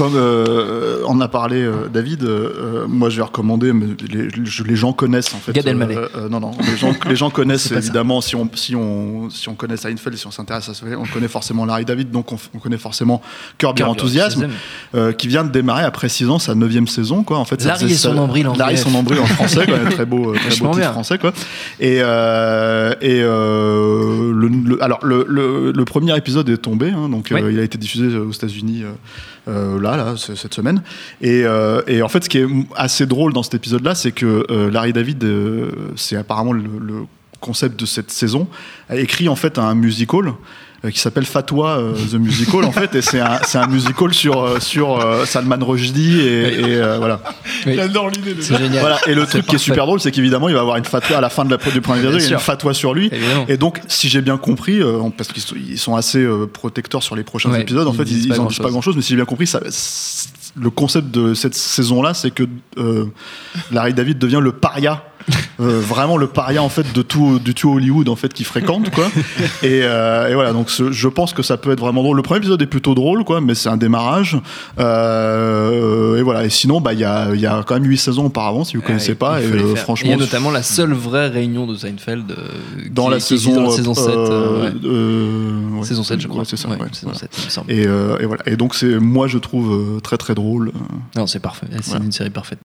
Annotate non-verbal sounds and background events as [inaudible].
comme euh, on a parlé, euh, David, euh, moi je vais recommander, mais les, les gens connaissent en fait. Gad Elmaleh. euh, euh, non, non, les gens, les gens [laughs] connaissent évidemment, si on, si, on, si on connaît Seinfeld, si on s'intéresse à ça, on connaît forcément Larry David, donc on, on connaît forcément Curb Your Enthusiasm, qui vient de démarrer après 6 ans sa 9 saison. Quoi. En fait, Larry et son nombril en Larry son nombril en français, quoi, [laughs] très beau, très beau titre bien. français. Quoi. Et, et euh, alors, le, le- le premier épisode est tombé, hein, donc Oui. euh, il a été diffusé aux États-Unis euh, euh, là, cette semaine. Et, euh, et en fait, ce qui est assez drôle dans cet épisode-là, c'est que euh, Larry David, euh, c'est apparemment le, le concept de cette saison, a écrit en fait un musical euh, qui s'appelle Fatwa euh, the Musical en fait et c'est un, c'est un musical sur, euh, sur euh, Salman Rushdie et, et, euh, voilà. Oui. J'adore l'idée de C'est génial. voilà et le truc qui est super drôle c'est qu'évidemment il va avoir une fatwa à la fin de la, du premier épisode il y a une fatwa sur lui Évidemment. et donc si j'ai bien compris euh, parce qu'ils sont, ils sont assez euh, protecteurs sur les prochains Ouais, épisodes en ils fait ils, ils en disent pas grand-chose. grand chose mais si j'ai bien compris ça, le concept de cette saison là c'est que euh, Larry David devient le paria euh, vraiment le paria en fait de tout du tout Hollywood en fait qui fréquente quoi. [laughs] Et, euh, et voilà donc ce- je pense que ça peut être vraiment drôle. Le premier épisode est plutôt drôle quoi mais c'est un démarrage. Euh, et voilà. Et sinon bah il y a, il y a quand même huit saisons auparavant si vous connaissez Ouais, pas. et euh, franchement il y a notamment la seule vraie réunion de Seinfeld euh, dans qui- la qui saison dans la saison 7 euh, euh, ouais. euh, saison 7 je crois. Ouais, c'est ça Ouais, saison voilà. 7 il me semble. Et, euh, et voilà. Et donc c'est moi je trouve euh, très très drôle. Non c'est parfait. C'est Voilà. une série parfaite